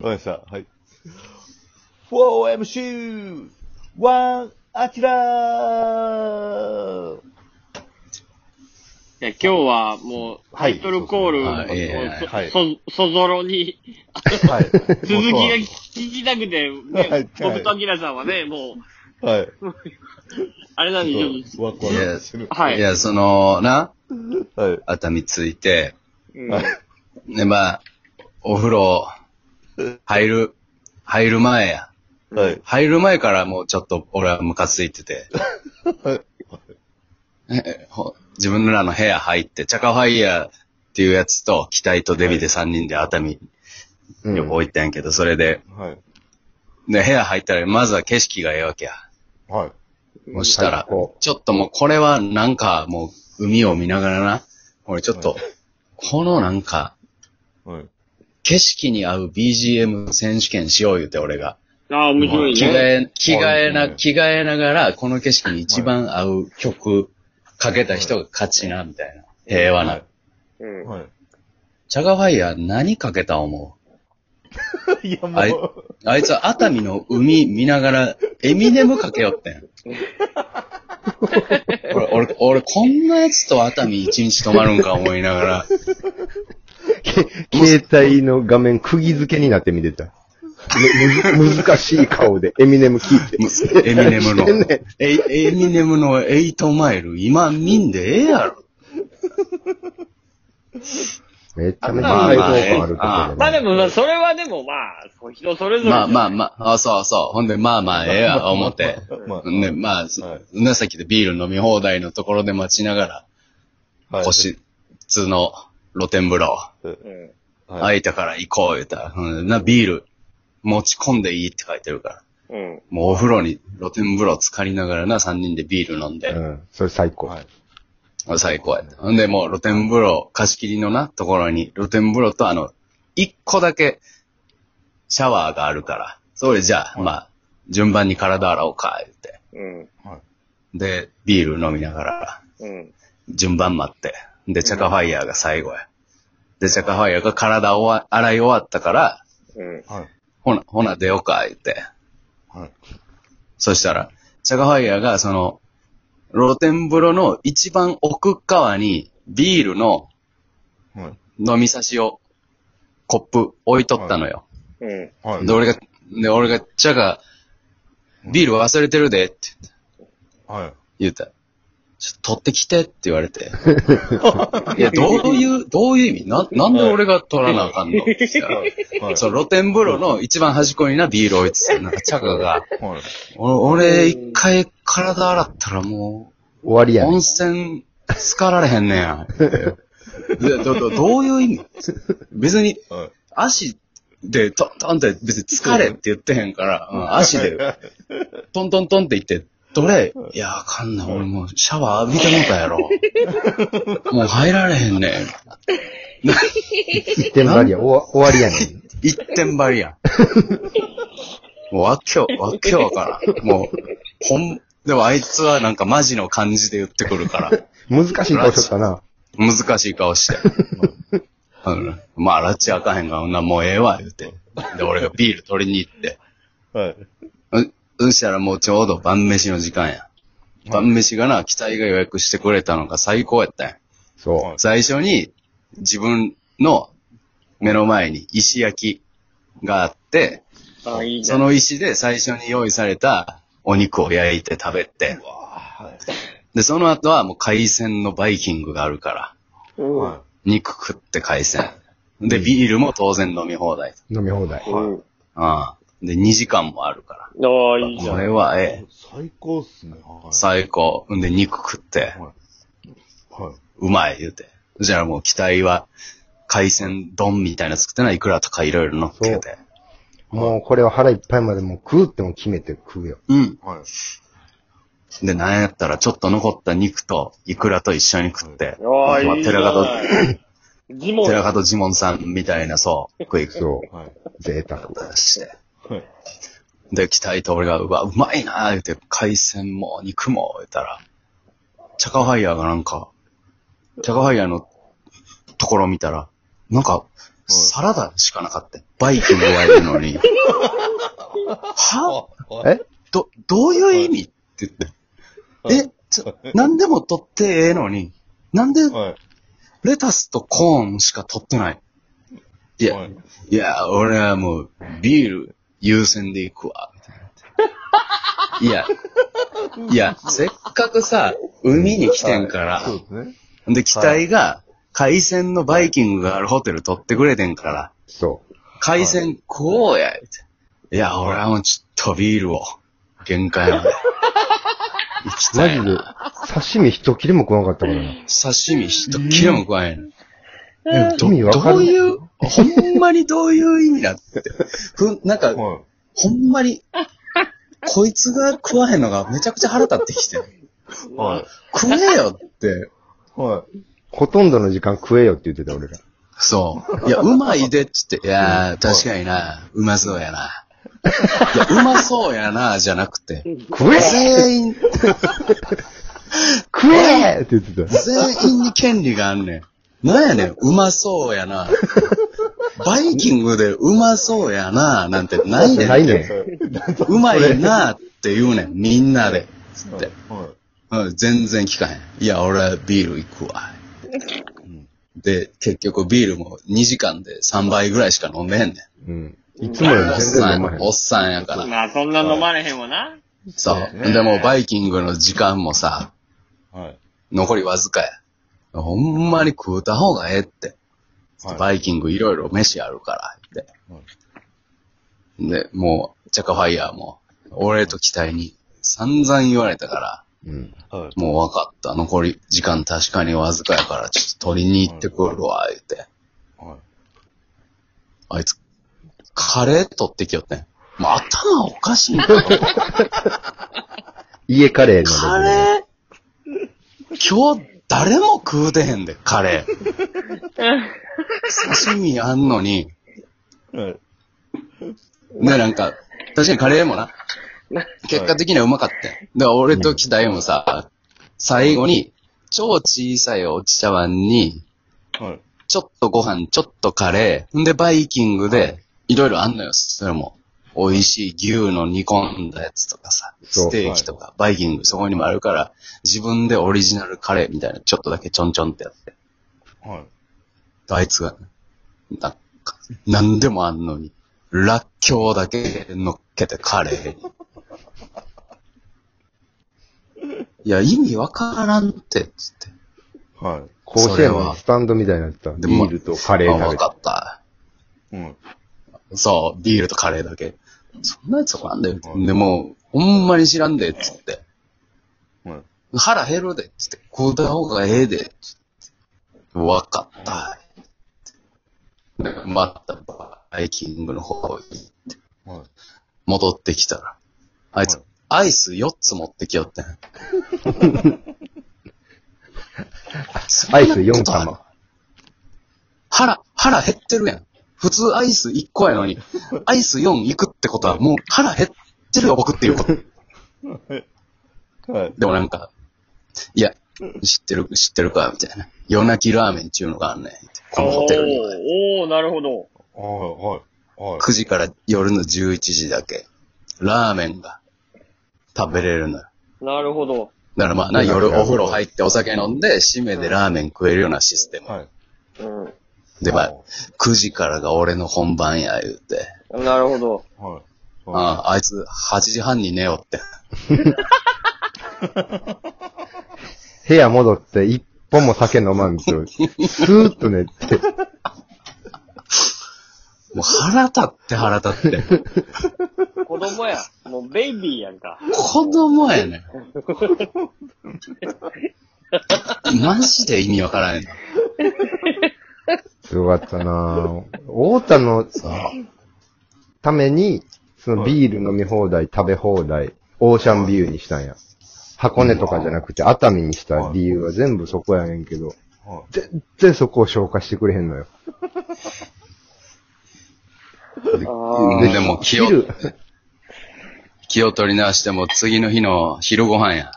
かりました。はい。4MC! ワン、アキラーいや、今日はもう、タイトルコールを、はいそはいそ、そぞろに、はい。続きが聞きたくて、はいね、僕とアキラさんはね、もう、はい。あれなんで、してる。と、はいい。や、その、な、はい。熱海着いて、うんはい。で、まあ、お風呂、入る、入る前や。はい。入る前からもうちょっと俺はムカついてて、はい。えほ自分らの部屋入って、チャカファイヤーっていうやつと、機体とデビで3人で熱海旅行行ったんやけど、それで、はい。で、部屋入ったら、まずは景色がええわけや。はい。そしたらちょっともうこれはなんかもう海を見ながらな、俺ちょっと、このなんか、はい。景色に合う BGM 選手権しよう言うて俺が。ああ、面白いね。着替え、着替えな、はい着替えながら、この景色に一番合う曲かけた人が勝ちな、みたいな。平和な。はいうん。はい。チャガファイヤー何かけた思 いや、もう、うあいつは熱海の海見ながら、エミネムかけよってん。俺、俺、俺、こんなやつと熱海一日泊まるんか思いながら、携帯の画面釘付けになって見てた。むむず難しい顔でエミネム聞いて。エミネムの エエミネムのエイトマイル、今見んでええやろ。めちゃめちゃあるところで、ね。まあでも、まあ、それはでもまあ、人それぞれ。まあまあまあ、あそうそう。ほんで、まあまあ、ええや、思って。まあ、ね、まあ、はいなさっきでビール飲み放題のところで待ちながら、はい。星、通の露天風呂、うん。はい。空いたから行こう言うたら、うん、な、ビール持ち込んでいいって書いてるから。うん。もうお風呂に、露天風呂浸かりながらな、三人でビール飲んで、うん、それ最高。はい。最高やった。ほんで、もう露天風呂、貸し切りのな、ところに、露天風呂とあの、一個だけ、シャワーがあるから、それじゃあ、まあ、順番に体洗おうか、言って。うん。で、ビール飲みながら、うん。順番待って。で、チャカファイヤーが最後や。で、チャカファイヤーが体をわ洗い終わったから、うん。はい。ほな、ほな出ようか、言って。はい。そしたら、チャカファイヤーが、その、露天風呂の一番奥側に、ビールのはい。飲み差しを、コップ置いとったのよ。うん。はい。で、俺が、で、俺が、チャカ、ビール忘れてるで、ってはい。言うたら。ちょっと取ってきてって言われて。いや、どういう、どういう意味？な、なんで俺が取らなあかんの？って言ったらはい。そう、露天風呂の一番端っこにな、ビール置いてた。なんか、チャカが、はい。お俺、一回体洗ったらもう、終わりやね温泉、浸かられへんねや。でど、ど、どういう意味？別に、はい。足で、トントンって別に疲れって言ってへんから、うん足で、トントントンって言って、どれ？いや、あかんな、俺もうシャワー浴びてもうたやろ。もう入られへんねん。一点張りや。終わ終わりやねん。一点張りやん。もうわっきょ、わっきょわからん。もう、ほん、でもあいつはなんかマジの感じで言ってくるから、難しい顔しとったな。難しい顔して。うん、まあ、ラッチあかへんが、な、もうええわ、言うて。で、俺がビール取りに行って。はい。う、そしたらもうちょうど晩飯の時間や。晩飯がな、期待が予約してくれたのが最高やったんや。そ最初に、自分の目の前に石焼きがあって、あ、いいね。その石で最初に用意されたお肉を焼いて食べて、はい。で、その後はもう海鮮のバイキングがあるから、うん。は肉食って海鮮。で、ビールも当然飲み放題。う。飲み放題。うん。ああ。で、2時間もあるから。ああ、いいじゃん。これはええ。最高っすね。はい。最高。んで、肉食って、はい。うまい言うて。じゃあもう期待は、海鮮丼みたいなの作ってない？いくらとかいろいろ乗っけて。もうこれは腹いっぱいまでもう食うっても決めて食うよ。うん。はい。で、なんやったらちょっと残った肉とイクラと一緒に食って、ああ、いいじゃ寺門。寺門ジモンさんみたいな、そう、食い食そう。はい。贅沢。して。はい。で、期待と俺が、うわ、うまいなー言うて、海鮮も肉も言ったら、チャカファイヤーがなんか、チャカファイヤーのところ見たら、なんか、サラダしかなかったよ。バイキングがいるのに。は？え？ど、どういう意味って言って。え、ちょ、なんでも取ってええのに、なんではい。レタスとコーンしか取ってない？いや、はいいや、俺はもう、ビール優先で行くわ。みたいないや、いや、せっかくさ、海に来てんから、そうですね。で、機体が、海鮮のバイキングがあるホテル取ってくれてんから、そう。海鮮食おうや、言うていや、俺はもうちょっとビールを、限界まで。行きたマジで刺身一切れも食わなかったからな。刺身一切れも食わへん。えど意味わかるどういう、ほんまにどういう意味だって。ふん、なんか、はい。ほんまに、こいつが食わへんのがめちゃくちゃ腹立ってきて。はい。食えよって。はい。ほとんどの時間食えよって言ってた俺ら。そう。いや、うまいでっつって、いやー、確かにな、うまそうやな。いや、うまそうやな、じゃなくて、食え全員、食えって言ってた。全員に権利があんねん。なんやねん、うまそうやな。バイキングでうまそうやな、なんてないねん。ないねうまいなって言うねん、みんなで。つって。はい。うん、全然聞かへん。いや、俺はビール行くわ。で、結局ビールも2時間で3倍ぐらいしか飲んでへんねん。うん。いつもよりおっ全然さん飲まへん。おっさんやから。まあ、そんな飲まれへんわな。そう。でも、バイキングの時間もさ、はい。残りわずかや。ほんまに食うた方がええって。はいバイキングいろいろ飯あるから、って。で、もう、チャカファイヤーも、俺と期待に散々言われたから、うん。はい。もう分かった。残り時間確かにわずかやから、ちょっと取りに行ってくるわ、言って。はい。あいつ、カレー取ってきよってん。もう頭おかしいんだよ。家カレーのレベル。カレー？今日誰も食うてへんで、カレー。刺身あんのに、はい。ね、なんか、確かにカレーもな、結果的にはうまかったよ。だから俺と期待もさ、最後に、超小さいお茶碗に、はい。ちょっとご飯、ちょっとカレー、んでバイキングで、いろいろあんのよ、それも。美味しい牛の煮込んだやつとかさ、ステーキとか、バイキングそこにもあるから、自分でオリジナルカレーみたいな、ちょっとだけちょんちょんってやって。はい。あいつが、なんか、なんでもあんのに、ラッキョウだけ乗っけてカレーに。いや、意味わからんって、つって。はい。甲子園のスタンドみたいになってた。ビールとカレーあ、わ食べてかった。うん。そう、ビールとカレーだけ。そんなやつなんだよ。うんでも、ほんまに知らんで、つって。はい。腹減るで、つって。食うた方がええで、つって。わかった。でまた、バイキングの方行って、はい。戻ってきたら、あいつはい、アイス4つ持ってきよってん。アイス4玉。腹、腹減ってるやん。普通アイス1個やのに、アイス4行くってことはもう腹減ってるよ、僕っていうこと。はい。でもなんか、いや、知ってる、知ってるか、みたいな。夜泣きラーメンっていうのがあんねん。このホテルには。おーおーなるほど。はい。はい。はい。9時から夜の11時だけ、ラーメンが食べれるのよ。なるほど。だからまあな、夜お風呂入ってお酒飲んで、締めでラーメン食えるようなシステム。はい。うで、まあ、9時からが俺の本番や、言うて。ん。なるほど。はい。ああ、あいつ8時半に寝よって。部屋戻って一本も酒飲まんと、スーッと寝て、もう腹立って腹立って。子供や。もうベイビーやんか。子供やねん。マジで意味わからんねん。すごかったなぁ。太田の。ために、そのビール飲み放題、食べ放題、オーシャンビューにしたんや。箱根とかじゃなくて熱海にした理由は全部そこやねんけど、はい。全然そこを消化してくれへんのよ。あででも気を、昼気を取り直しても次の日の昼ご飯や。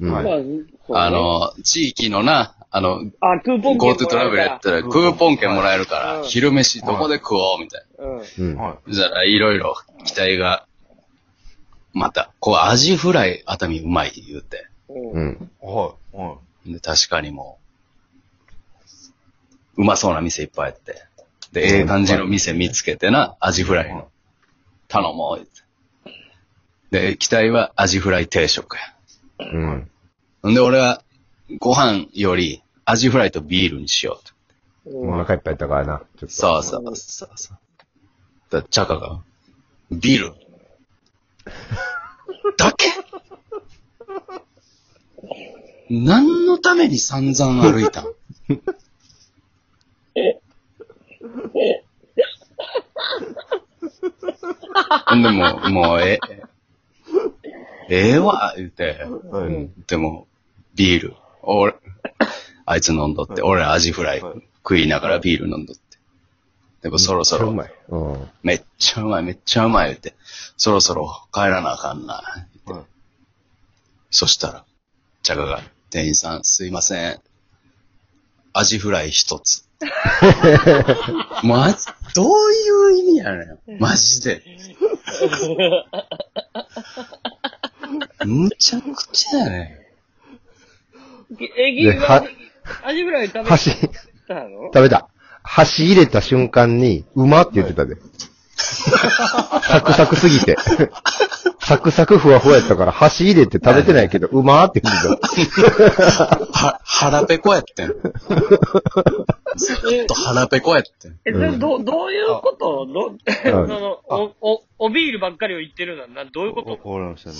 うんあ、の、地域のな、あの、あ、クーポン券 GoTo トラベルやったらクーポン券もらえるから、うん昼飯どこで食おうみたいな。うん。そしたらいろいろ期待が、また、こうアジフライ熱海うまい言うて。うん。はい。はい。で、確かにもう、うまそうな店いっぱいあって。で、ええ感じの店見つけてな、アジフライの。頼もう言って。で、期待はアジフライ定食や。うん。んで、俺は、ご飯より、アジフライとビールにしようと。お腹いっぱいやったからな。ちょっと。そうそうそうそう。だチャカが、ビール。だけ？何のために散々歩いた？んほんでもう、もう、え、ええわ、言って、はい。でも、ビール。俺、あいつ飲んどって、俺アジフライはい食いながらビール飲んどって。でもそろそろ、めっちゃうまい。うん。めっちゃうまい、めっちゃうまい言って、そろそろ帰らなあかんな。はい。そしたら、チャカが、店員さんすいません。アジフライ一つ。まじ、どういう意味やねん。マジで。むちゃくちゃやねえ、ギではアジフライ食べ箸、たの？食べた。箸入れた瞬間に、うまって言ってたで。サクサクすぎて。サクサクふわふわやったから、箸入れて食べてないけど、うまーって言ってた。は、腹ペコやってん。ずっと腹ペコやってん。え、それど、どういうこと？ど、そうんの、お、お、おビールばっかりを言ってるのは、な、どういうこわとわかりましたね。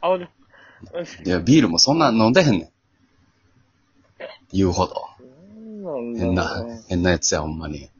あ、おいや、ビールもそんな飲んでへんねん。言うほど。なん変なだろうね、変なやつや、ほんまに。い